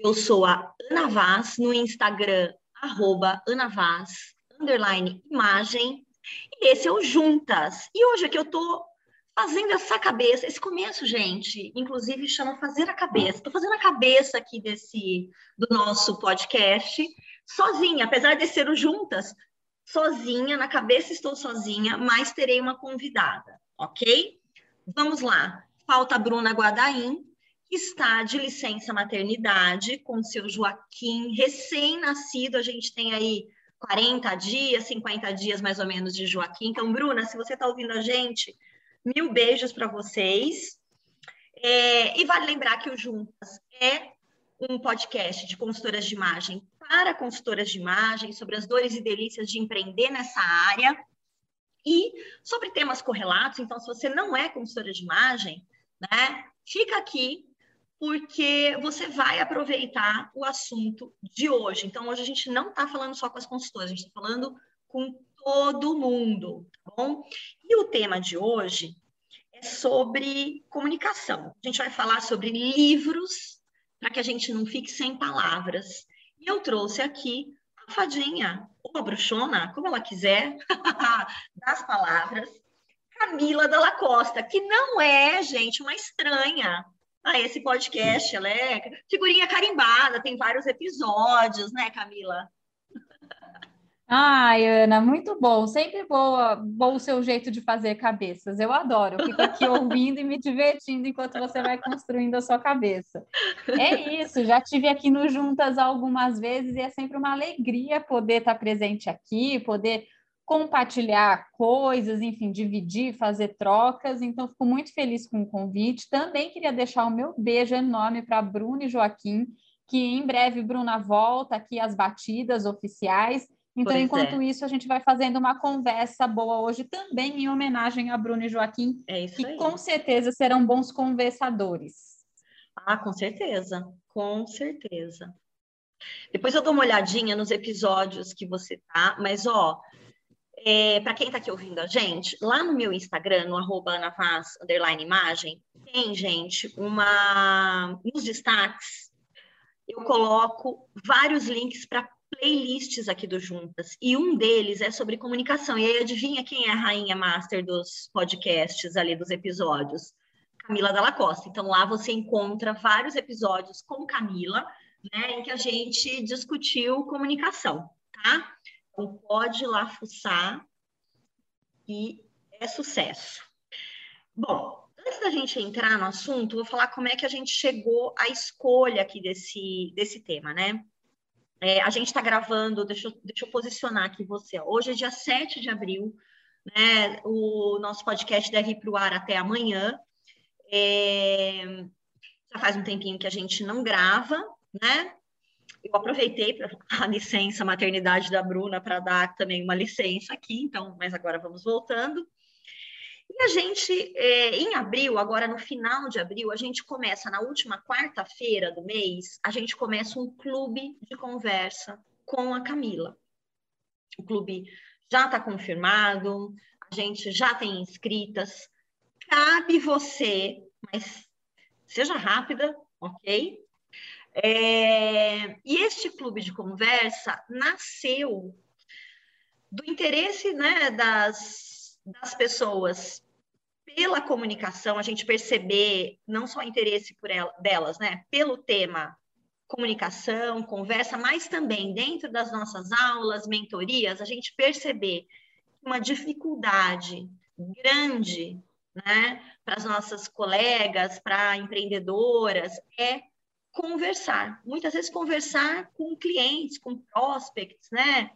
Eu sou a Ana Vaz no Instagram, arroba Ana Vaz, underline imagem. E esse é o Juntas. E hoje aqui eu tô fazendo essa cabeça, esse começo, gente, inclusive chama fazer a cabeça. Tô fazendo a cabeça aqui desse do nosso podcast sozinha, apesar de ser o Juntas, sozinha, na cabeça estou sozinha, mas terei uma convidada, ok? Vamos lá. Falta a Bruna Guadaim, que está de licença maternidade com seu Joaquim, recém-nascido. A gente tem aí 40 dias, 50 dias mais ou menos de Joaquim. Então, Bruna, se você está ouvindo a gente, mil beijos para vocês. É, e vale lembrar que o Juntas é um podcast de consultoras de imagem para consultoras de imagem, sobre as dores e delícias de empreender nessa área e sobre temas correlatos. Então, se você não é consultora de imagem, né, fica aqui porque você vai aproveitar o assunto de hoje. Então, hoje a gente não está falando só com as consultoras, a gente está falando com todo mundo, tá bom? E o tema de hoje é sobre comunicação. A gente vai falar sobre livros para que a gente não fique sem palavras. E eu trouxe aqui a fadinha, ou a bruxona, como ela quiser, das palavras, Camila Dalla Costa, que não é, gente, uma estranha a esse podcast. Ela é figurinha carimbada, tem vários episódios, né, Camila? Ai, Ana, muito bom. Sempre boa, bom o seu jeito de fazer cabeças. Eu adoro. Fico aqui ouvindo e me divertindo enquanto você vai construindo a sua cabeça. É isso. Já tive aqui no Juntas algumas vezes e é sempre uma alegria poder estar presente aqui, poder compartilhar coisas, enfim, dividir, fazer trocas. Então, fico muito feliz com o convite. Também queria deixar o meu beijo enorme para Bruna e Joaquim, que em breve Bruna volta aqui às batidas oficiais. Então, pois enquanto é. isso, a gente vai fazendo uma conversa boa hoje também em homenagem a Bruna e Joaquim, é que aí. com certeza serão bons conversadores. Ah, com certeza, com certeza. Depois eu dou uma olhadinha nos episódios que você tá, mas ó, é, para quem está aqui ouvindo a gente, lá no meu Instagram, no arroba anavaz, imagem, tem, gente, uma... Nos destaques, eu coloco vários links para playlists aqui do Juntas, e um deles é sobre comunicação. E aí, adivinha quem é a rainha master dos podcasts ali, dos episódios? Camila Dalla Costa. Então, lá você encontra vários episódios com Camila, né, em que a gente discutiu comunicação, tá? Então, pode ir lá fuçar e é sucesso. Bom, antes da gente entrar no assunto, vou falar como é que a gente chegou à escolha aqui desse, desse tema, né? É, a gente está gravando, deixa eu, deixa eu posicionar aqui você. Hoje é dia 7 de abril, né? O nosso podcast deve ir para o ar até amanhã. É, já faz um tempinho que a gente não grava, né? Eu aproveitei a licença maternidade da Bruna para dar também uma licença aqui, então, mas agora vamos voltando. E a gente, é, em abril, agora no final de abril, a gente começa na última quarta-feira do mês, a gente começa um clube de conversa com a Camila. O clube já está confirmado, a gente já tem inscritas. Cabe você, mas seja rápida, ok? É, e este clube de conversa nasceu do interesse né, das, das pessoas pela comunicação, a gente perceber não só interesse por ela, delas, né, pelo tema comunicação, conversa, mas também dentro das nossas aulas, mentorias, a gente perceber uma dificuldade grande, né, para as nossas colegas, para empreendedoras, é conversar. Muitas vezes conversar com clientes, com prospects, né?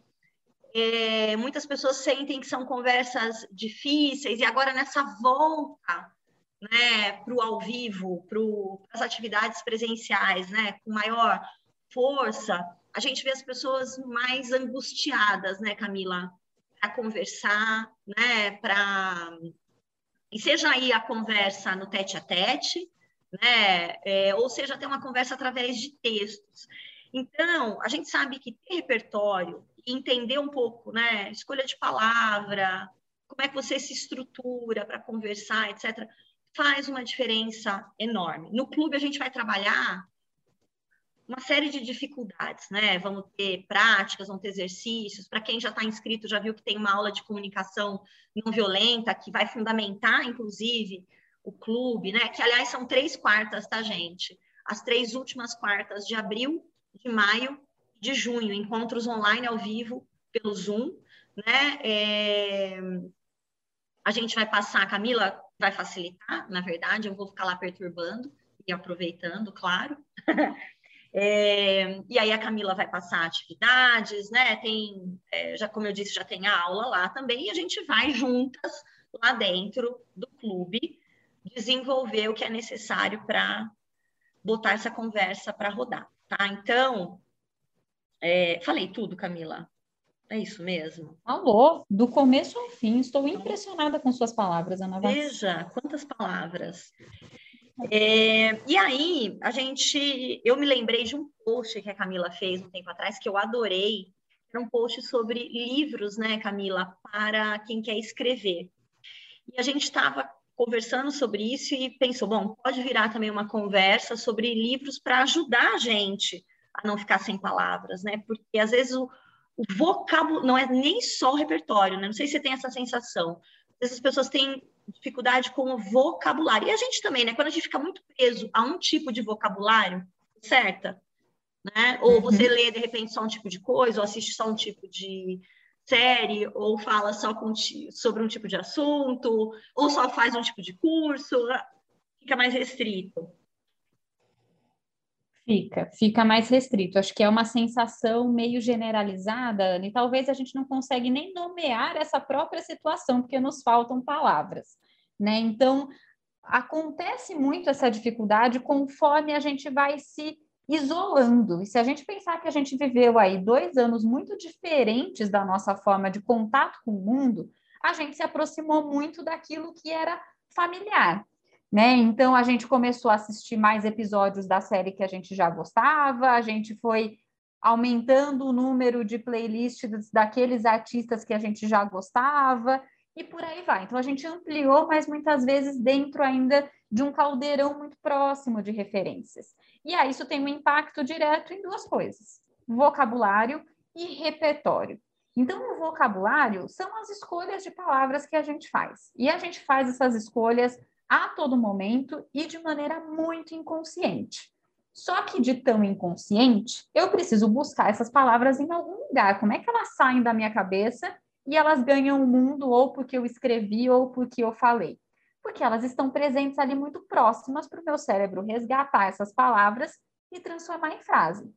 É, muitas pessoas sentem que são conversas difíceis e agora nessa volta né, para o ao vivo, para as atividades presenciais, né, com maior força, a gente vê as pessoas mais angustiadas, né, Camila, para conversar, né, para e seja aí a conversa no tete a tete, né? É, ou seja, ter uma conversa através de textos. Então, a gente sabe que ter repertório, entender um pouco, né? Escolha de palavra, como é que você se estrutura para conversar, etc., faz uma diferença enorme. No clube, a gente vai trabalhar uma série de dificuldades, né? Vamos ter práticas, vamos ter exercícios. Para quem já está inscrito, já viu que tem uma aula de comunicação não violenta, que vai fundamentar, inclusive, o clube, né? Que, aliás, são três quartas, tá, gente? As três últimas quartas de abril, de maio, de junho, encontros online ao vivo pelo Zoom, né? É... A gente vai passar, a Camila vai facilitar, na verdade, eu vou ficar lá perturbando e aproveitando, claro. É, e aí a Camila vai passar atividades, né? Tem, é, já como eu disse, já tem a aula lá também, e a gente vai juntas lá dentro do clube desenvolver o que é necessário para botar essa conversa para rodar, tá? Então, é, falei tudo, Camila. É isso mesmo? Falou, do começo ao fim. Estou impressionada com suas palavras, Ana Veja, quantas palavras. É, e aí, a gente, eu me lembrei de um post que a Camila fez um tempo atrás que eu adorei. Era um post sobre livros, né, Camila, para quem quer escrever. E a gente estava conversando sobre isso e pensou, bom, pode virar também uma conversa sobre livros para ajudar a gente a não ficar sem palavras, né? Porque às vezes o, o vocábulo não é nem só o repertório, né? Não sei se você tem essa sensação. Às vezes as pessoas têm dificuldade com o vocabulário. E a gente também, né? Quando a gente fica muito preso a um tipo de vocabulário, certa? Né? Ou uhum. você lê, de repente, só um tipo de coisa, ou assiste só um tipo de série, ou fala só sobre um tipo de assunto, ou só faz um tipo de curso, fica mais restrito. Fica, fica mais restrito. Acho que é uma sensação meio generalizada, e talvez a gente não consegue nem nomear essa própria situação, porque nos faltam palavras, né? Então, acontece muito essa dificuldade conforme a gente vai se isolando. E se a gente pensar que a gente viveu aí dois anos muito diferentes da nossa forma de contato com o mundo, a gente se aproximou muito daquilo que era familiar né? Então a gente começou a assistir mais episódios da série que a gente já gostava, a gente foi aumentando o número de playlists daqueles artistas que a gente já gostava e por aí vai. Então a gente ampliou, mas muitas vezes dentro ainda de um caldeirão muito próximo de referências. E aí isso tem um impacto direto em duas coisas: vocabulário e repertório. Então, o vocabulário são as escolhas de palavras que a gente faz. E a gente faz essas escolhas a todo momento e de maneira muito inconsciente. Só que de tão inconsciente, eu preciso buscar essas palavras em algum lugar. Como é que elas saem da minha cabeça e elas ganham o mundo ou porque eu escrevi ou porque eu falei? Porque elas estão presentes ali muito próximas para o meu cérebro resgatar essas palavras e transformar em frase.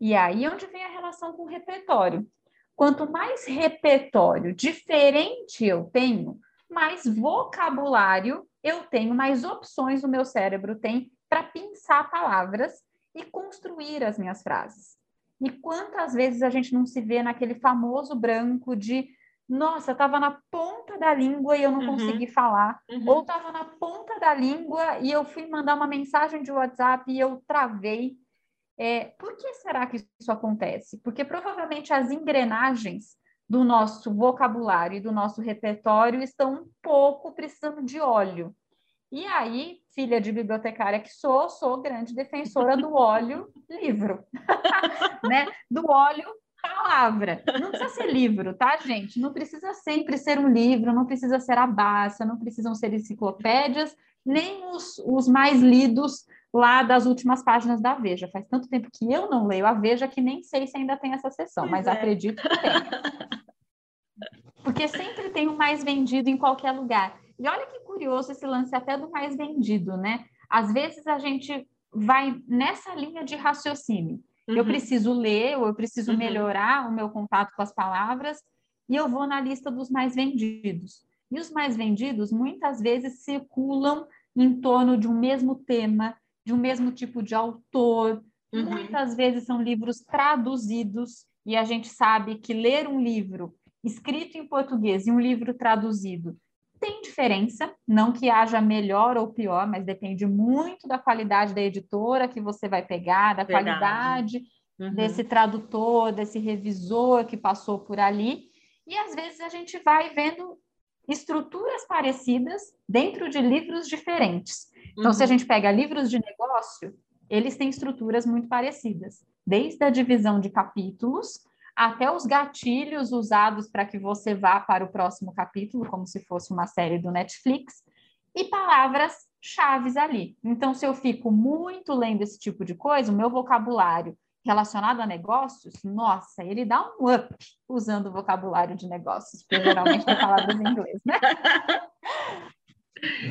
E aí é onde vem a relação com o repertório. Quanto mais repertório diferente eu tenho, mais vocabulário eu tenho, mais opções o meu cérebro tem para pensar palavras e construir as minhas frases. E quantas vezes a gente não se vê naquele famoso branco de nossa, estava na ponta da língua e eu não uhum. consegui falar, uhum. ou estava na ponta da língua e eu fui mandar uma mensagem de WhatsApp e eu travei. É, por que será que isso acontece? Porque provavelmente as engrenagens do nosso vocabulário e do nosso repertório estão um pouco precisando de óleo. E aí, filha de bibliotecária que sou, sou grande defensora do óleo livro, né? Do óleo palavra. Não precisa ser livro, tá, gente? Não precisa sempre ser um livro, não precisa ser a Bassa, não precisam ser enciclopédias, nem os, os mais lidos lá das últimas páginas da Veja. Faz tanto tempo que eu não leio a Veja que nem sei se ainda tem essa sessão, pois mas é. acredito que tem. Porque sempre tem o mais vendido em qualquer lugar. E olha que curioso esse lance até do mais vendido, né? Às vezes a gente vai nessa linha de raciocínio. Uhum. Eu preciso ler, ou eu preciso uhum. melhorar o meu contato com as palavras, e eu vou na lista dos mais vendidos. E os mais vendidos muitas vezes circulam em torno de um mesmo tema, de um mesmo tipo de autor. Uhum. Muitas vezes são livros traduzidos, e a gente sabe que ler um livro escrito em português e um livro traduzido tem diferença, não que haja melhor ou pior, mas depende muito da qualidade da editora que você vai pegar, da Verdade. qualidade uhum. desse tradutor, desse revisor que passou por ali. E às vezes a gente vai vendo estruturas parecidas dentro de livros diferentes. Então, uhum. se a uhum. gente pega livros de negócio, eles têm estruturas muito parecidas, desde a divisão de capítulos até os gatilhos usados para que você vá para o próximo capítulo, como se fosse uma série do Netflix, e palavras chaves ali. Então, se eu fico muito lendo esse tipo de coisa, o meu vocabulário relacionado a negócios, nossa, ele dá um up usando o vocabulário de negócios, porque geralmente tem palavras em inglês, né?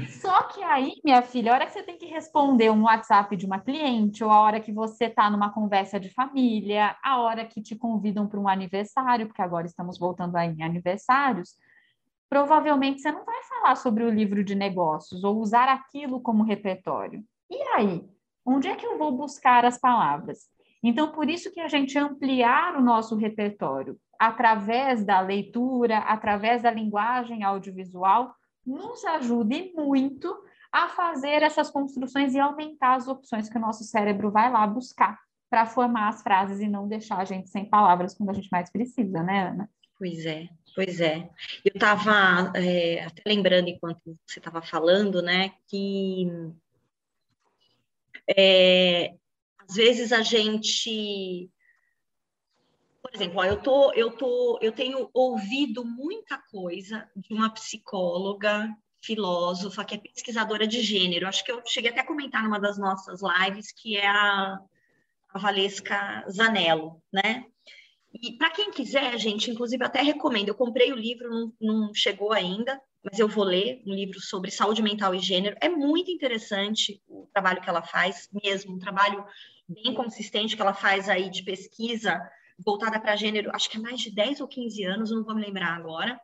Só que aí, minha filha, a hora que você tem que responder um WhatsApp de uma cliente, ou a hora que você está numa conversa de família, a hora que te convidam para um aniversário, porque agora estamos voltando aí em aniversários, provavelmente você não vai falar sobre o livro de negócios ou usar aquilo como repertório. E aí? Onde é que eu vou buscar as palavras? Então, por isso que a gente ampliar o nosso repertório através da leitura, através da linguagem audiovisual, nos ajude muito a fazer essas construções e aumentar as opções que o nosso cérebro vai lá buscar para formar as frases e não deixar a gente sem palavras quando a gente mais precisa, né, Ana? Pois é, pois é. Eu estava é, até lembrando enquanto você estava falando, né, que é, às vezes a gente, por exemplo, ó, eu tô, eu tô, eu tenho ouvido muita coisa de uma psicóloga, filósofa, que é pesquisadora de gênero. Acho que eu cheguei até a comentar numa das nossas lives, que é a, a Valesca Zanello, né? E para quem quiser, gente, inclusive até recomendo. Eu comprei o livro, não, não, chegou ainda, mas eu vou ler um livro sobre saúde mental e gênero. É muito interessante o trabalho que ela faz, mesmo um trabalho bem consistente que ela faz aí de pesquisa voltada para gênero, acho que é mais de 10 ou 15 anos, não vou me lembrar agora.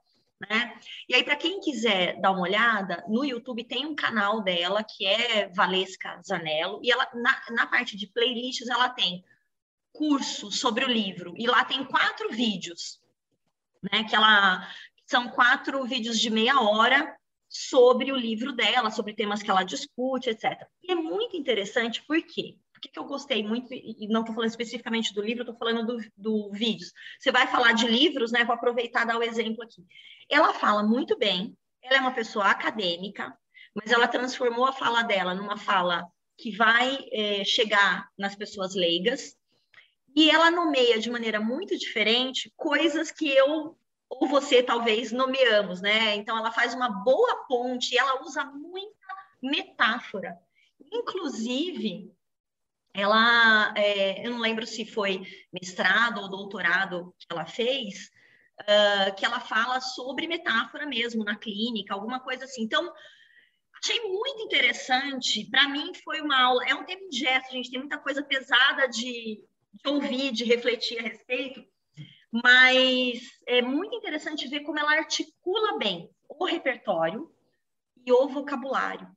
Né? E aí, para quem quiser dar uma olhada, no YouTube tem um canal dela que é Valesca Zanello, e ela na, na parte de playlists ela tem curso sobre o livro. E lá tem quatro vídeos, né? Que ela são quatro vídeos de meia hora sobre o livro dela, sobre temas que ela discute, etc. E é muito interessante porque por que, que eu gostei muito, e não estou falando especificamente do livro, estou falando do, do vídeos. Você vai falar de livros, né? Vou aproveitar e dar o exemplo aqui. Ela fala muito bem, ela é uma pessoa acadêmica, mas ela transformou a fala dela numa fala que vai é, chegar nas pessoas leigas, e ela nomeia de maneira muito diferente coisas que eu ou você talvez nomeamos, né? Então ela faz uma boa ponte, ela usa muita metáfora. Inclusive, ela, é, eu não lembro se foi mestrado ou doutorado que ela fez, uh, que ela fala sobre metáfora mesmo na clínica, alguma coisa assim. Então, achei muito interessante. Para mim, foi uma aula. É um tempo gesto, gente. Tem muita coisa pesada de, de ouvir, de refletir a respeito, mas é muito interessante ver como ela articula bem o repertório e o vocabulário.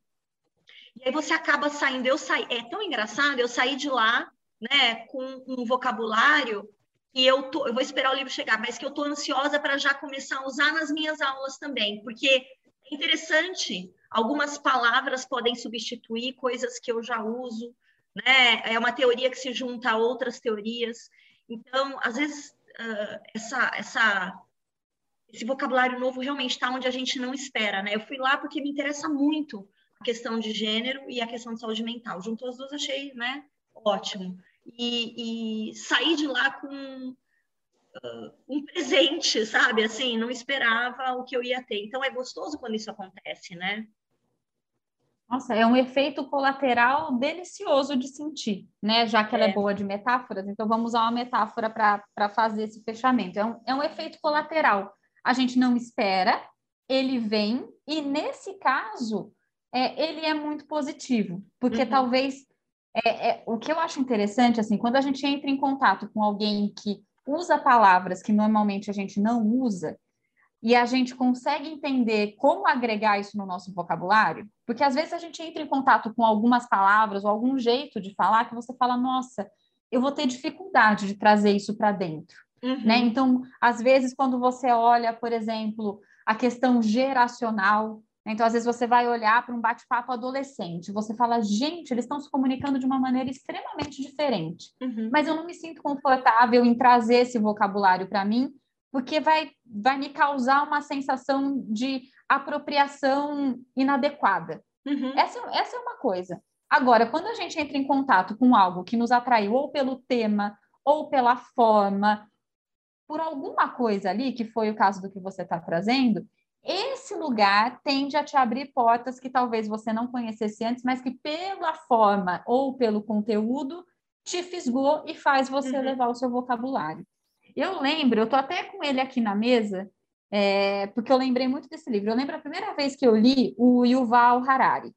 E aí você acaba saindo, eu saí, é tão engraçado, eu saí de lá, né, com um vocabulário e eu, tô, eu vou esperar o livro chegar, mas que eu estou ansiosa para já começar a usar nas minhas aulas também, porque é interessante, algumas palavras podem substituir coisas que eu já uso, né? É uma teoria que se junta a outras teorias. Então, às vezes, uh, essa, essa, esse vocabulário novo realmente está onde a gente não espera, né? Eu fui lá porque me interessa muito a questão de gênero e a questão de saúde mental. Juntou as duas, achei, né? Ótimo. E, e saí de lá com uh, um presente, sabe? Assim, não esperava o que eu ia ter. Então, é gostoso quando isso acontece, né? Nossa, é um efeito colateral delicioso de sentir, né? Já que ela é, é boa de metáforas, então vamos usar uma metáfora para fazer esse fechamento. É um, é um efeito colateral. A gente não espera, ele vem, e nesse caso, é, ele é muito positivo, porque uhum. talvez é, é, o que eu acho interessante, assim, quando a gente entra em contato com alguém que usa palavras que normalmente a gente não usa, e a gente consegue entender como agregar isso no nosso vocabulário, porque às vezes a gente entra em contato com algumas palavras ou algum jeito de falar que você fala, nossa, eu vou ter dificuldade de trazer isso para dentro. Uhum. Né? Então, às vezes, quando você olha, por exemplo, a questão geracional, né? Então, às vezes, você vai olhar para um bate-papo adolescente, você fala, gente, eles estão se comunicando de uma maneira extremamente diferente, uhum. mas eu não me sinto confortável em trazer esse vocabulário para mim, porque vai, vai me causar uma sensação de apropriação inadequada. Uhum. Essa, essa é uma coisa. Agora, quando a gente entra em contato com algo que nos atraiu ou pelo tema, ou pela forma, por alguma coisa ali, que foi o caso do que você está trazendo, esse lugar tende a te abrir portas que talvez você não conhecesse antes, mas que pela forma ou pelo conteúdo te fisgou e faz você uhum. levar o seu vocabulário. Eu lembro, eu estou até com ele aqui na mesa, é, porque eu lembrei muito desse livro. Eu lembro a primeira vez que eu li o Yuval Harari,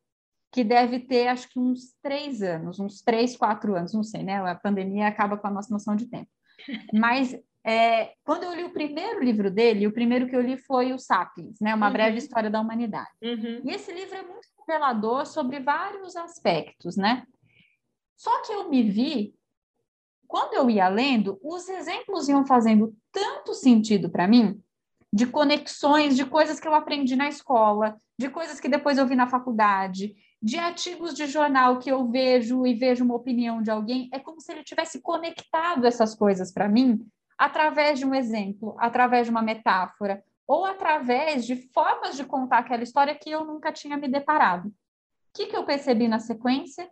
que deve ter acho que uns três anos, uns três, quatro anos, não sei, né? A pandemia acaba com a nossa noção de tempo. Mas é, quando eu li o primeiro livro dele, o primeiro que eu li foi o Sapiens, né? Uma uhum. breve história da humanidade. Uhum. E esse livro é muito revelador sobre vários aspectos, né? Só que eu me vi, quando eu ia lendo, os exemplos iam fazendo tanto sentido para mim, de conexões, de coisas que eu aprendi na escola, de coisas que depois eu vi na faculdade, de artigos de jornal que eu vejo e vejo uma opinião de alguém, é como se ele tivesse conectado essas coisas para mim através de um exemplo, através de uma metáfora, ou através de formas de contar aquela história que eu nunca tinha me deparado. O que, que eu percebi na sequência?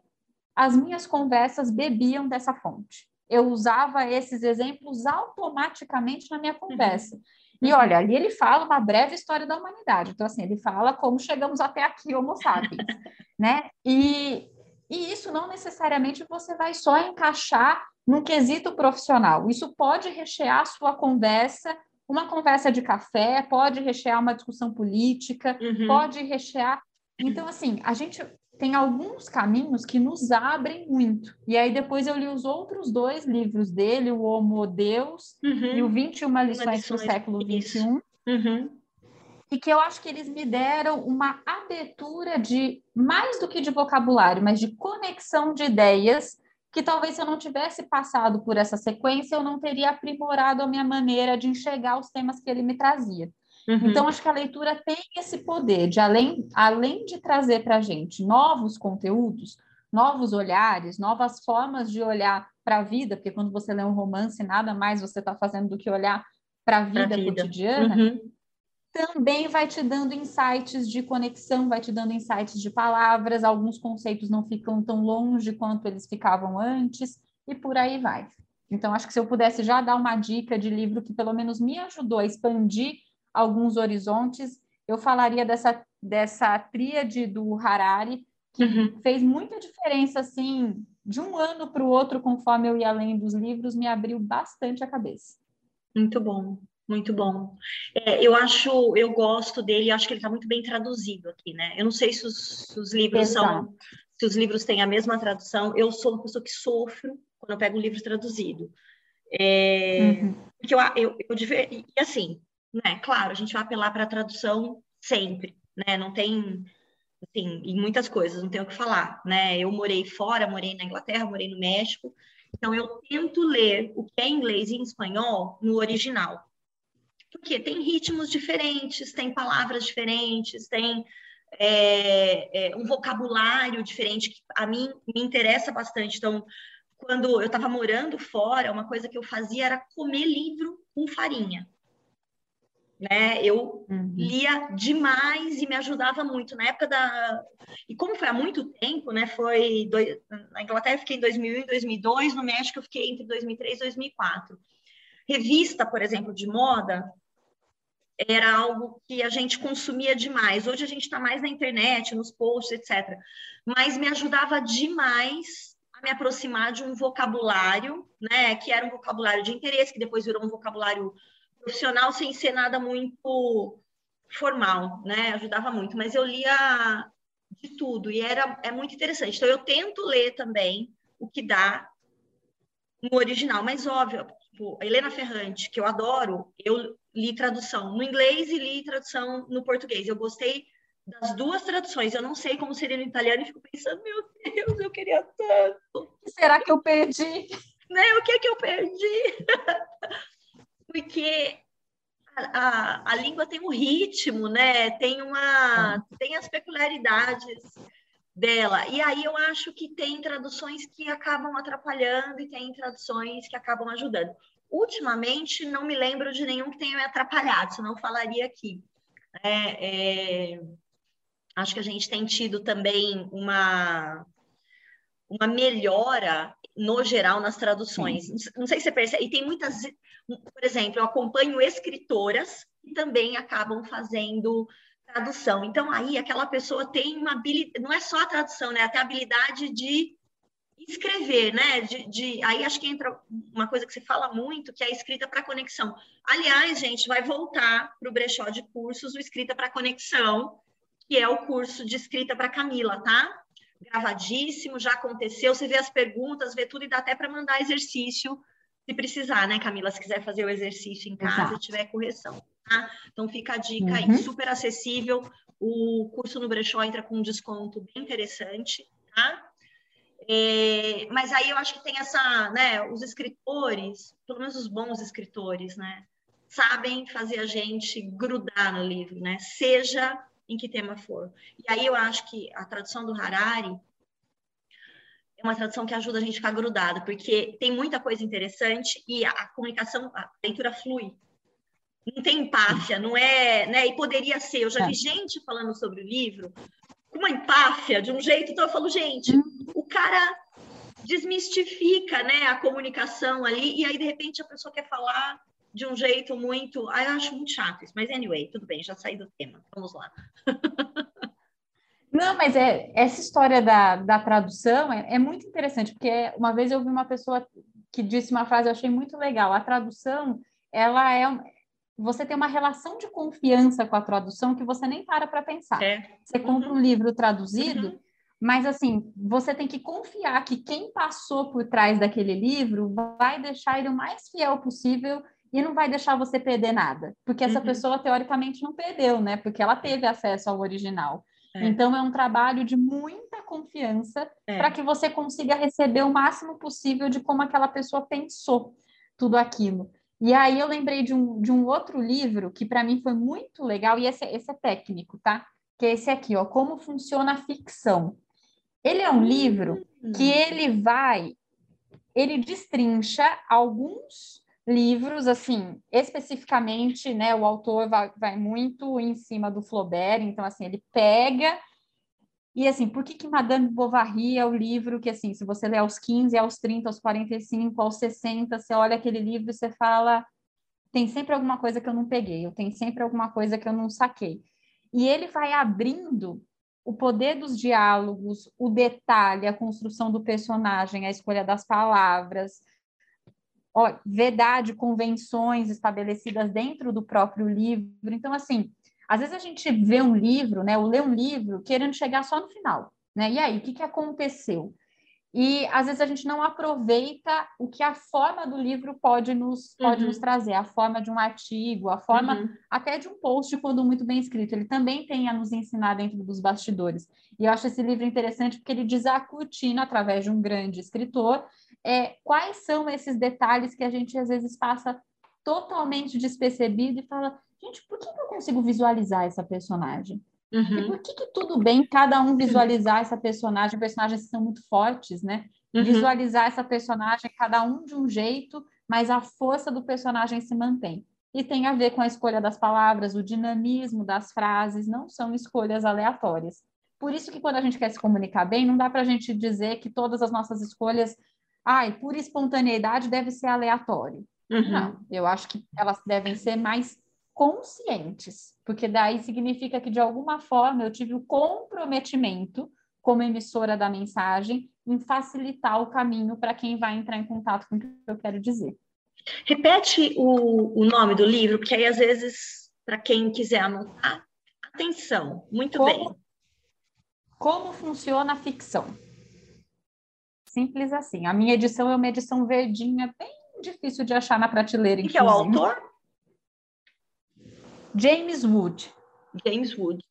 As minhas conversas bebiam dessa fonte. Eu usava esses exemplos automaticamente na minha conversa. Uhum. E olha, ali ele fala uma breve história da humanidade. Então, assim, ele fala como chegamos até aqui, Homo sapiens, né? E, e isso não necessariamente você vai só encaixar num quesito profissional. Isso pode rechear a sua conversa, uma conversa de café, pode rechear uma discussão política, uhum. pode rechear. Então, assim, a gente tem alguns caminhos que nos abrem muito. E aí depois eu li os outros dois livros dele, o Homo Deus uhum. e o 21 lições para o século XXI. Uhum. E que eu acho que eles me deram uma abertura de mais do que de vocabulário, mas de conexão de ideias que talvez se eu não tivesse passado por essa sequência, eu não teria aprimorado a minha maneira de enxergar os temas que ele me trazia. Uhum. Então, acho que a leitura tem esse poder de, além, além de trazer para a gente novos conteúdos, novos olhares, novas formas de olhar para a vida, porque quando você lê um romance, nada mais você está fazendo do que olhar para a vida, vida, cotidiana, uhum. Também vai te dando insights de conexão, vai te dando insights de palavras, alguns conceitos não ficam tão longe quanto eles ficavam antes, e por aí vai. Então, acho que se eu pudesse já dar uma dica de livro que pelo menos me ajudou a expandir alguns horizontes, eu falaria dessa, dessa tríade do Harari, que uhum. fez muita diferença, assim, de um ano para o outro, conforme eu ia além dos livros, me abriu bastante a cabeça. Muito bom, muito bom. É, eu acho, eu gosto dele, acho que ele está muito bem traduzido aqui, né? Eu não sei se os, se os livros Exato. são, se os livros têm a mesma tradução. Eu sou uma pessoa que sofro quando eu pego um livro traduzido. É, uhum. Porque eu, eu, eu, e assim, né? Claro, a gente vai apelar para a tradução sempre, né? Não tem, assim, em muitas coisas, não tem o que falar, né? Eu morei fora, morei na Inglaterra, morei no México, então eu tento ler o que é inglês e em espanhol no original. Porque tem ritmos diferentes, tem palavras diferentes, tem é, é, um vocabulário diferente que a mim me interessa bastante. Então, quando eu estava morando fora, uma coisa que eu fazia era comer livro com farinha né? Eu uhum. lia demais e me ajudava muito na época da e como foi há muito tempo, né? Foi dois... na Inglaterra eu fiquei em 2001 e 2002, no México eu fiquei entre 2003 e 2004. Revista, por exemplo, de moda era algo que a gente consumia demais. Hoje a gente está mais na internet, nos posts, etc. Mas me ajudava demais a me aproximar de um vocabulário, né? Que era um vocabulário de interesse, que depois virou um vocabulário profissional sem ser nada muito formal, né? Ajudava muito, mas eu lia de tudo e era é muito interessante. Então eu tento ler também o que dá no original, mas óbvio, tipo, a Helena Ferrante, que eu adoro, eu li tradução no inglês e li tradução no português. Eu gostei das duas traduções. Eu não sei como seria no italiano e fico pensando, meu Deus, eu queria tanto. Será que eu perdi? Né? O que é que eu perdi? porque a, a, a, língua tem um ritmo, né? Tem uma tem as peculiaridades dela. E aí eu acho que tem traduções que acabam atrapalhando e tem traduções que acabam ajudando. Ultimamente não me lembro de nenhum que tenha me atrapalhado, senão falaria aqui. É, é, acho que a gente tem tido também uma uma melhora no geral nas traduções. Sim. Não sei se você percebe, e tem muitas, por exemplo, eu acompanho escritoras que também acabam fazendo tradução. Então aí aquela pessoa tem uma habilidade, não é só a tradução, né? Até a habilidade de escrever, né? De, de, aí acho que entra uma coisa que se fala muito, que é a escrita para conexão. Aliás, gente, vai voltar para o brechó de cursos o escrita para conexão, que é o curso de escrita para Camila, tá? Gravadíssimo, já aconteceu. Você vê as perguntas, vê tudo e dá até para mandar exercício se precisar, né, Camila? Se quiser fazer o exercício em casa Exato. e tiver correção, tá? Então fica a dica uhum. aí, super acessível. O curso no brechó entra com um desconto bem interessante, tá? É, mas aí eu acho que tem essa, né, os escritores, pelo menos os bons escritores, né, sabem fazer a gente grudar no livro, né, seja em que tema for. E aí eu acho que a tradução do Harari é uma tradução que ajuda a gente a ficar grudado, porque tem muita coisa interessante e a, a comunicação, a leitura flui. Não tem empáfia, não é, né? E poderia ser. Eu já vi é. gente falando sobre o livro com uma empáfia de um jeito, então eu falo, gente, hum. o cara desmistifica, né, a comunicação ali e aí de repente a pessoa quer falar de um jeito muito, ah, eu acho muito chato isso, mas anyway, tudo bem, já saí do tema. Vamos lá. Não, mas é, essa história da, da tradução é, é, muito interessante, porque uma vez eu vi uma pessoa que disse uma frase, eu achei muito legal. A tradução, ela é. Você tem uma relação de confiança com a tradução que você nem para para pensar. É. Você compra uhum. um livro traduzido, uhum. mas assim, você tem que confiar que quem passou por trás daquele livro vai deixar ele o mais fiel possível e não vai deixar você perder nada, porque essa uhum. pessoa teoricamente não perdeu, né? Porque ela teve acesso ao original. É. Então, é um trabalho de muita confiança é. para que você consiga receber o máximo possível de como aquela pessoa pensou tudo aquilo. E aí eu lembrei de um, de um outro livro que para mim foi muito legal, e esse, esse é técnico, tá? Que é esse aqui, ó, Como Funciona a Ficção. Ele é um livro que hum. ele vai, ele destrincha alguns livros, assim, especificamente, né, o autor vai, vai, muito em cima do Flaubert, então, assim, ele pega e, assim, por que que Madame Bovary é o livro que, assim, se você lê aos 15, aos 30, aos 45, aos 60, você olha aquele livro e você fala, tem sempre alguma coisa que eu não peguei, eu tenho sempre alguma coisa que eu não saquei. E ele vai abrindo o poder dos diálogos, o detalhe, a construção do personagem, a escolha das palavras, ó, verdade, convenções estabelecidas dentro do próprio livro. Então, assim, às vezes a gente vê um livro, né, ou lê um livro querendo chegar só no final, né? E aí, o que, que aconteceu? E às vezes a gente não aproveita o que a forma do livro pode nos, pode uhum. nos trazer, a forma de um artigo, a forma uhum. até de um post quando muito bem escrito. Ele também tem a nos ensinar dentro dos bastidores. E eu acho esse livro interessante porque ele diz a cortina através de um grande escritor é, quais são esses detalhes que a gente às vezes passa totalmente despercebido e fala, gente, por que eu consigo visualizar essa personagem? Uhum. E por que, que, tudo bem cada um visualizar essa personagem? Personagens são muito fortes, né? Uhum. Visualizar essa personagem, cada um de um jeito, mas a força do personagem se mantém. E tem a ver com a escolha das palavras, o dinamismo das frases, não são escolhas aleatórias. Por isso que quando a gente quer se comunicar bem, não dá para a gente dizer que todas as nossas escolhas ai, por espontaneidade deve ser aleatório. Uhum. Não, eu acho que elas devem ser mais conscientes, porque daí significa que de alguma forma eu tive o comprometimento como emissora da mensagem em facilitar o caminho para quem vai entrar em contato com o que eu quero dizer. Repete o, o nome do livro, porque aí às vezes, para quem quiser anotar, atenção, muito como, bem. Como funciona a ficção? Simples assim. A minha edição é uma edição verdinha, bem difícil de achar na prateleira. Que é o autor? James Wood. James Wood.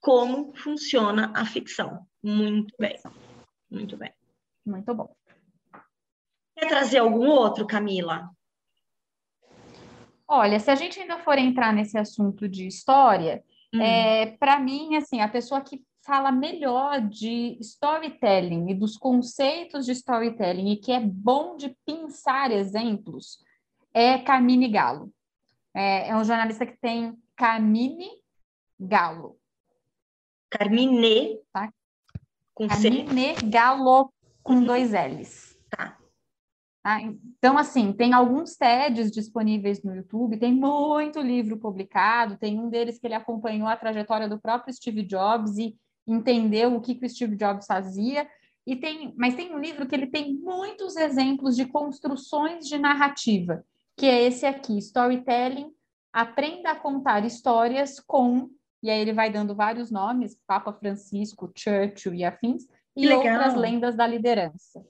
Como funciona a ficção? Muito bem. Muito bem. Muito bom. Quer trazer algum outro, Camila? Olha, se a gente ainda for entrar nesse assunto de história, hum. é, para mim, assim, a pessoa que fala melhor de storytelling e dos conceitos de storytelling e que é bom de pensar exemplos é Carmine Galo. É, é um jornalista que tem Carmine Galo. Carmine. Tá? Com Carmine C. Galo com dois L's. Tá. Tá? Então, assim, tem alguns TEDs disponíveis no YouTube, tem muito livro publicado, tem um deles que ele acompanhou a trajetória do próprio Steve Jobs e entendeu o que, que o Steve Jobs fazia, e tem, mas tem um livro que ele tem muitos exemplos de construções de narrativa, que é esse aqui, Storytelling, Aprenda a Contar Histórias com, e aí ele vai dando vários nomes, Papa Francisco, Churchill e afins, e outras lendas da liderança.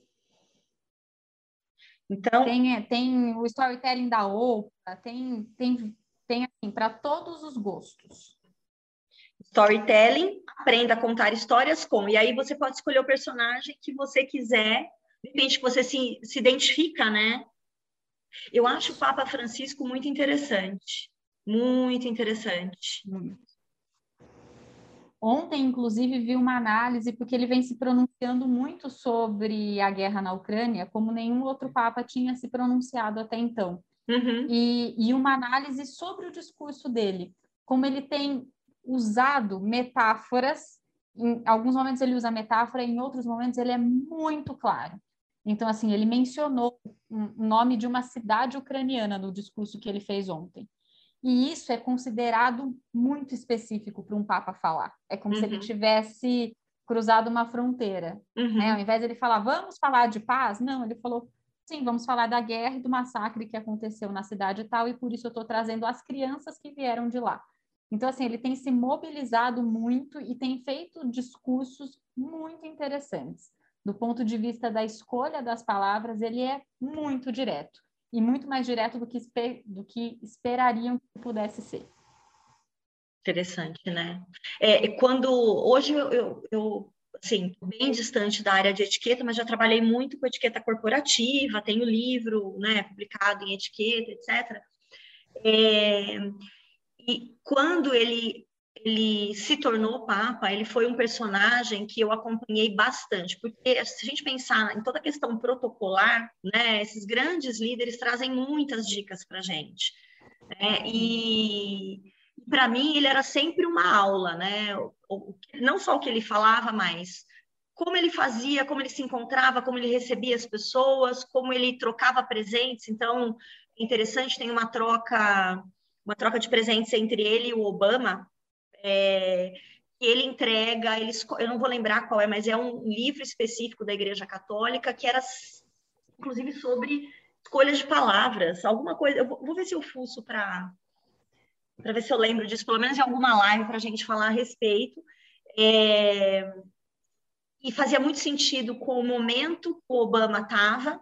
Então tem, tem o storytelling da Oprah, tem tem tem assim para todos os gostos. Storytelling, aprenda a contar histórias com. E aí você pode escolher o personagem que você quiser, depende que você se, se identifica, né? Eu acho o Papa Francisco muito interessante. Muito interessante. Ontem, inclusive, vi uma análise, porque ele vem se pronunciando muito sobre a guerra na Ucrânia, como nenhum outro Papa tinha se pronunciado até então. Uhum. E, e uma análise sobre o discurso dele, como ele tem usado metáforas, em alguns momentos ele usa metáfora, em outros momentos ele é muito claro. Então, assim, ele mencionou o nome de uma cidade ucraniana no discurso que ele fez ontem. E isso é considerado muito específico para um Papa falar. É como uhum. se ele uhum. tivesse cruzado uma fronteira. Uhum. Né? Ao invés de ele falar, vamos falar de paz, não, ele falou, sim, vamos falar da guerra e do massacre que aconteceu na cidade e tal, e por isso eu estou trazendo as crianças que vieram de lá. Então, assim, ele tem se mobilizado muito e tem feito discursos muito interessantes. Do ponto de vista da escolha das palavras, ele é muito direto e muito mais direto do que, do que esperariam que pudesse ser. Interessante, né? É, quando hoje eu, eu, eu assim, bem distante da área de etiqueta, mas já trabalhei muito com etiqueta corporativa, tenho livro, né, publicado em etiqueta, etc. É, e quando ele ele se tornou papa, ele foi um personagem que eu acompanhei bastante, porque se a gente pensar em toda a questão protocolar, né, esses grandes líderes trazem muitas dicas para a gente. Né, e para mim ele era sempre uma aula, né, não só o que ele falava, mas como ele fazia, como ele se encontrava, como ele recebia as pessoas, como ele trocava presentes. Então, é interessante, tem uma troca, uma troca de presentes entre ele e o Obama, é, que ele entrega, ele, eu não vou lembrar qual é, mas é um livro específico da Igreja Católica que era, inclusive, sobre escolhas de palavras, alguma coisa. Eu vou, vou ver se eu fuço para para ver se eu lembro disso, pelo menos em alguma live para a gente falar a respeito. É, e fazia muito sentido com o momento que o Obama estava,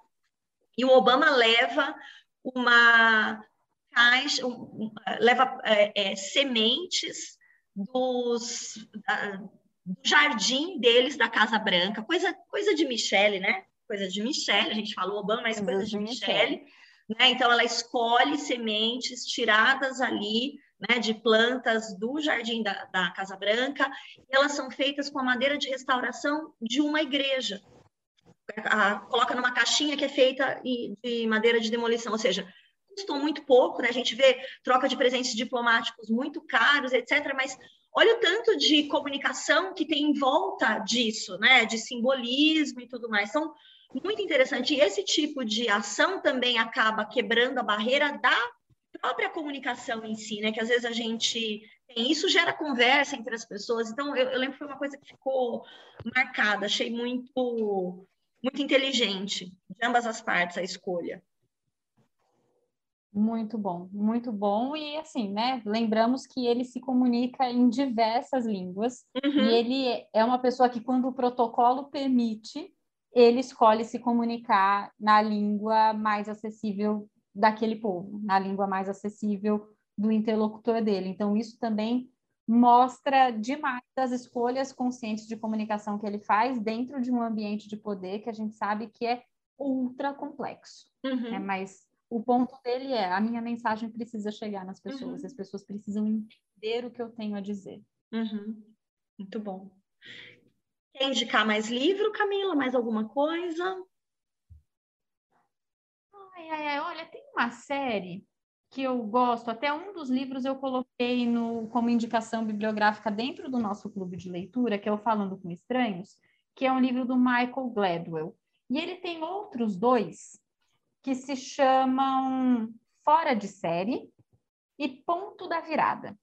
e o Obama leva uma caixa, leva é, é, sementes dos, do jardim deles da Casa Branca, coisa, coisa de Michelle, né? Coisa de Michelle, a gente falou Obama, mas coisa, de, Michelle. Né? Então, ela escolhe sementes tiradas ali, né, de plantas do jardim da, da Casa Branca, e elas são feitas com a madeira de restauração de uma igreja. A, coloca numa caixinha que é feita de madeira de demolição, ou seja, custou muito pouco, né? A gente vê troca de presentes diplomáticos muito caros, etc. Mas olha o tanto de comunicação que tem em volta disso, né? De simbolismo e tudo mais. São muito interessante. E esse tipo de ação também acaba quebrando a barreira da própria comunicação em si, né? Que às vezes a gente tem isso gera conversa entre as pessoas. Então eu, eu lembro que foi uma coisa que ficou marcada. Achei muito muito inteligente de ambas as partes a escolha. Muito bom, muito bom. E assim, né? Lembramos que ele se comunica em diversas línguas uhum. e ele é uma pessoa que, quando o protocolo permite, ele escolhe se comunicar na língua mais acessível daquele povo, na língua mais acessível do interlocutor dele. Então, isso também mostra demais as escolhas conscientes de comunicação que ele faz dentro de um ambiente de poder que a gente sabe que é ultra complexo. Uhum. Né? Mas o ponto dele é: a minha mensagem precisa chegar nas pessoas, uhum. as pessoas precisam entender o que eu tenho a dizer. Uhum. Muito bom. Quer indicar mais livro, Camila? Mais alguma coisa? Ai, ai, ai, olha, tem uma série que eu gosto, até um dos livros eu coloquei no, como indicação bibliográfica dentro do nosso clube de leitura, que é o Falando com Estranhos, que é um livro do Michael Gladwell. E ele tem outros dois que se chamam Fora de Série e Ponto da Virada.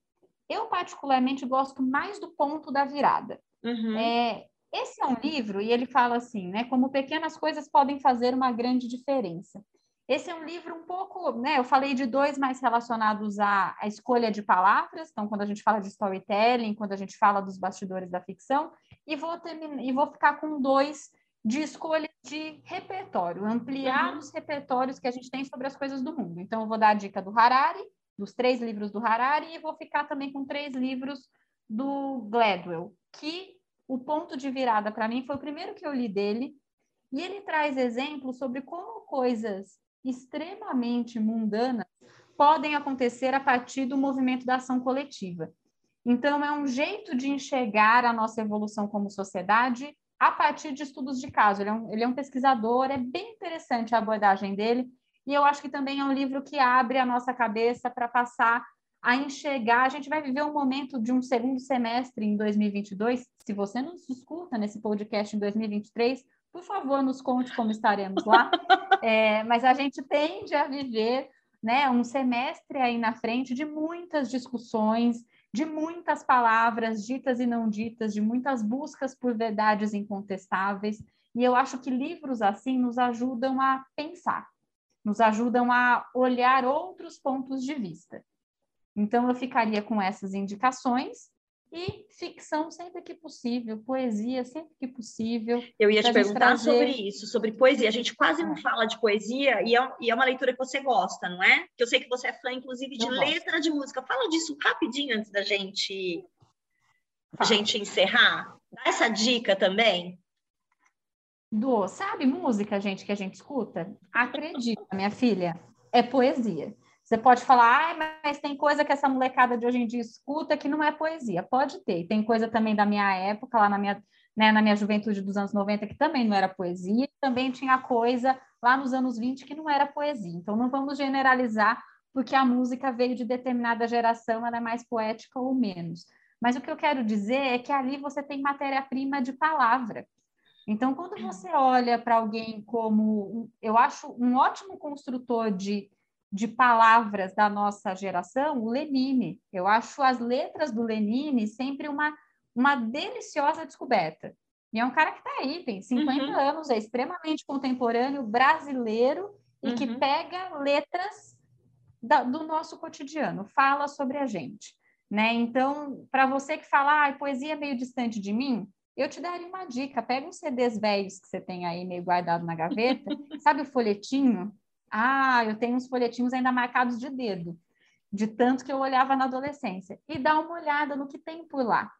Eu, particularmente, gosto mais do Ponto da Virada. Uhum. É, esse é um livro, e ele fala assim, né? Como pequenas coisas podem fazer uma grande diferença. Esse é um livro um pouco, né? Eu falei de dois mais relacionados à, à, escolha de palavras, então, quando a gente fala de storytelling, quando a gente fala dos bastidores da ficção, e vou, terminar, e vou ficar com dois de escolha de repertório, ampliar uhum. os repertórios que a gente tem sobre as coisas do mundo. Então, eu vou dar a dica do Harari, dos três livros do Harari, e vou ficar também com três livros do Gladwell, que o ponto de virada para mim foi o primeiro que eu li dele, e ele traz exemplos sobre como coisas extremamente mundanas podem acontecer a partir do movimento da ação coletiva. Então, é um jeito de enxergar a nossa evolução como sociedade a partir de estudos de caso. Ele é um, ele é um pesquisador, é bem interessante a abordagem dele, e eu acho que também é um livro que abre a nossa cabeça para passar a enxergar. A gente vai viver um momento de um segundo semestre em 2022. Se você nos escuta nesse podcast em 2023, por favor, nos conte como estaremos lá. É, mas a gente tende a viver né, um semestre aí na frente de muitas discussões, de muitas palavras ditas e não ditas, de muitas buscas por verdades incontestáveis. E eu acho que livros assim nos ajudam a pensar, nos ajudam a olhar outros pontos de vista. Então, eu ficaria com essas indicações e ficção sempre que possível, poesia sempre que possível. Eu ia te perguntar trazer... sobre isso, sobre poesia. A gente quase não é. fala de poesia e é, e é, uma leitura que você gosta, não é? Que eu sei que você é fã, inclusive, de letra de música. Fala disso rapidinho antes da gente, a gente encerrar. Dá essa dica também. Do, sabe música, gente, que a gente escuta? Acredita, minha filha, é poesia. Você pode falar, ah, mas tem coisa que essa molecada de hoje em dia escuta que não é poesia. Pode ter. Tem coisa também da minha época, lá na minha, né, na minha juventude dos anos 90, que também não era poesia. Também tinha coisa lá nos anos 20 que não era poesia. Então, não vamos generalizar, porque a música veio de determinada geração, ela é mais poética ou menos. Mas o que eu quero dizer é que ali você tem matéria-prima de palavra. Então, quando você olha para alguém como, eu acho um ótimo construtor de de palavras da nossa geração, o Lenine. Eu acho as letras do Lenine sempre uma, uma deliciosa descoberta. E é um cara que está aí, tem 50 uhum. anos, é extremamente contemporâneo, brasileiro, e uhum. que pega letras da, do nosso cotidiano, fala sobre a gente. Né? Então, para você que fala, ah, poesia é meio distante de mim, eu te daria uma dica: pega uns CDs velhos que você tem aí meio guardado na gaveta, sabe o folhetinho? Ah, eu tenho uns folhetinhos ainda marcados de dedo, de tanto que eu olhava na adolescência. E dá uma olhada no que tem por lá.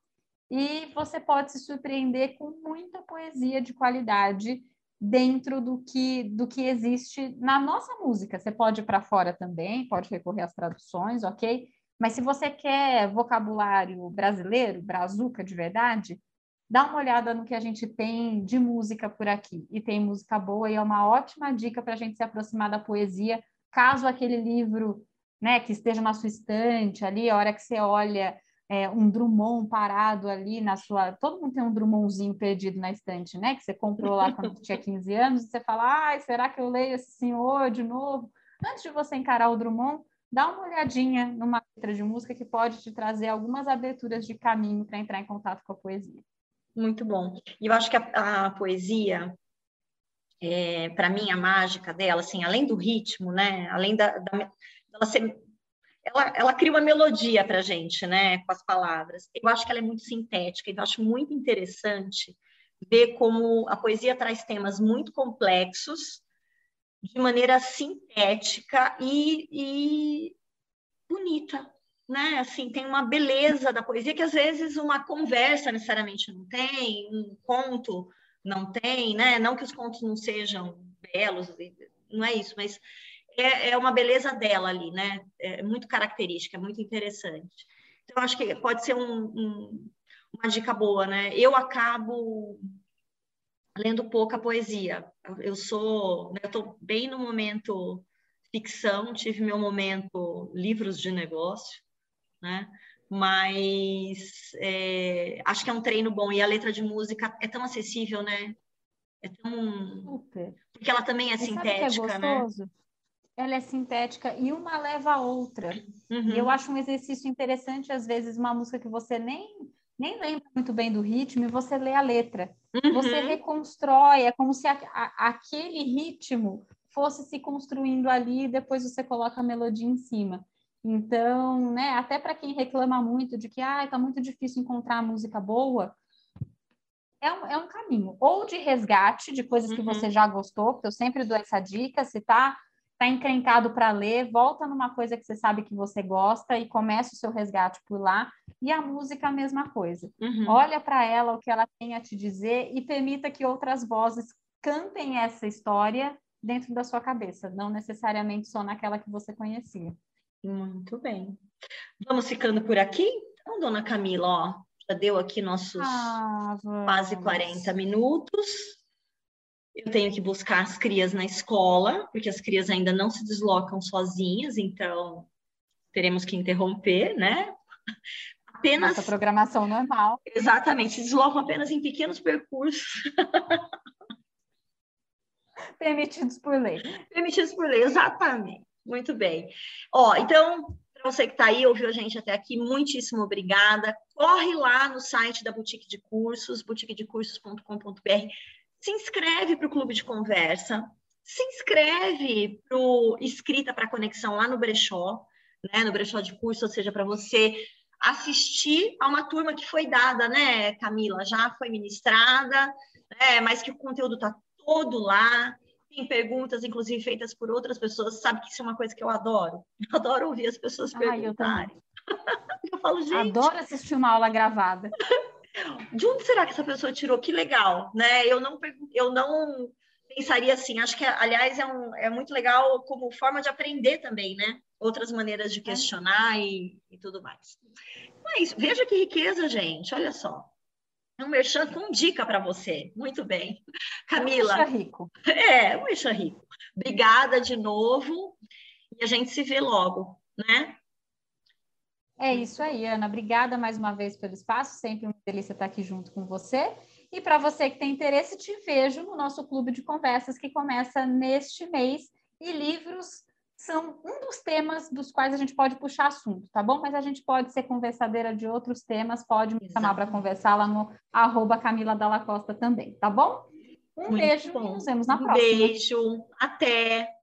E você pode se surpreender com muita poesia de qualidade dentro do que, do que existe na nossa música. Você pode ir para fora também, pode recorrer às traduções, ok? Mas se você quer vocabulário brasileiro, brazuca de verdade, dá uma olhada no que a gente tem de música por aqui. E tem música boa e é uma ótima dica para a gente se aproximar da poesia, caso aquele livro né, que esteja na sua estante ali, a hora que você olha é, um Drummond parado ali na sua. Todo mundo tem um Drummondzinho perdido na estante, né? Que você comprou lá quando tinha 15 anos, e você fala, ai, será que eu leio esse senhor de novo? Antes de você encarar o Drummond, dá uma olhadinha numa letra de música que pode te trazer algumas aberturas de caminho para entrar em contato com a poesia. Muito bom. E eu acho que a, a poesia, é, para mim, a mágica dela, assim, além do ritmo, né? Além da, da ela ser ela, ela, cria uma melodia para gente, né, com as palavras. Eu acho que ela é muito sintética, então acho muito interessante ver como a poesia traz temas muito complexos de maneira sintética e, e bonita, né? Assim, tem uma beleza da poesia que às vezes uma conversa necessariamente não tem, um conto não tem, né? Não que os contos não sejam belos, não é isso, mas é, é uma beleza dela ali, né? É muito característica, é muito interessante. Então, acho que pode ser um, um, uma dica boa, né? Eu acabo lendo pouca poesia. Eu sou, né, eu estou bem no momento ficção, tive meu momento livros de negócio, né? Mas é, acho que é um treino bom e a letra de música é tão acessível, né? É tão... Super. Porque ela também é e sintética, é né? gostoso? né? Ela é sintética e uma leva a outra. Uhum. E eu acho um exercício interessante, às vezes, uma música que você nem, nem lembra muito bem do ritmo e você lê a letra. Uhum. Você reconstrói, é como se a, a, aquele ritmo fosse se construindo ali e depois você coloca a melodia em cima. Então, né, até para quem reclama muito de que ah, tá muito difícil encontrar música boa, é um, é um caminho. Ou de resgate de coisas uhum. que você já gostou, porque eu sempre dou essa dica, se tá, tá encrencado para ler, volta numa coisa que você sabe que você gosta e começa o seu resgate por lá. E a música a mesma coisa. Uhum. Olha para ela o que ela tem a te dizer e permita que outras vozes cantem essa história dentro da sua cabeça, não necessariamente só naquela que você conhecia. Muito bem. Vamos ficando por aqui? Então, dona Camila, ó, já deu aqui nossos ah, quase 40 minutos. Eu tenho que buscar as crias na escola, porque as crias ainda não se deslocam sozinhas, então teremos que interromper, né? Apenas. Nossa programação normal. Exatamente, se deslocam apenas em pequenos percursos. Permitidos por lei. Permitidos por lei, exatamente. Muito bem. Ó, então, para você que está aí, ouviu a gente até aqui, muitíssimo obrigada. Corre lá no site da Boutique de Cursos, boutiquedecursos.com.br. Se inscreve para o Clube de Conversa. Se inscreve para o Escrita para Conexão lá no Brechó, né? No Brechó de Curso, ou seja, para você assistir a uma turma que foi dada, né, Camila? Já foi ministrada, né? mas que o conteúdo está todo lá tem perguntas, inclusive feitas por outras pessoas, sabe que isso é uma coisa que eu adoro. Eu adoro ouvir as pessoas perguntarem. Eu, eu, falo, gente. Adoro assistir uma aula gravada. De onde será que essa pessoa tirou? Que legal, né? Eu não, eu não pensaria assim. Acho que, aliás, é, um, é muito legal como forma de aprender também, né? Outras maneiras de é. questionar é. e, e tudo mais. Mas veja que riqueza, gente. Olha só um merchan com dica para você. Muito bem. Camila. Um merchan rico. É, um merchan rico. Obrigada de novo e a gente se vê logo, né? É isso aí, Ana. Obrigada mais uma vez pelo espaço. Sempre uma delícia estar aqui junto com você. E para você que tem interesse, te vejo no nosso clube de conversas que começa neste mês. E livros são um dos temas dos quais a gente pode puxar assunto, tá bom? Mas a gente pode ser conversadeira de outros temas, pode me Exato. chamar para conversar lá no arroba Camila Dalla Costa também, tá bom? Um Muito beijo bom. e nos vemos na um próxima. Beijo, até!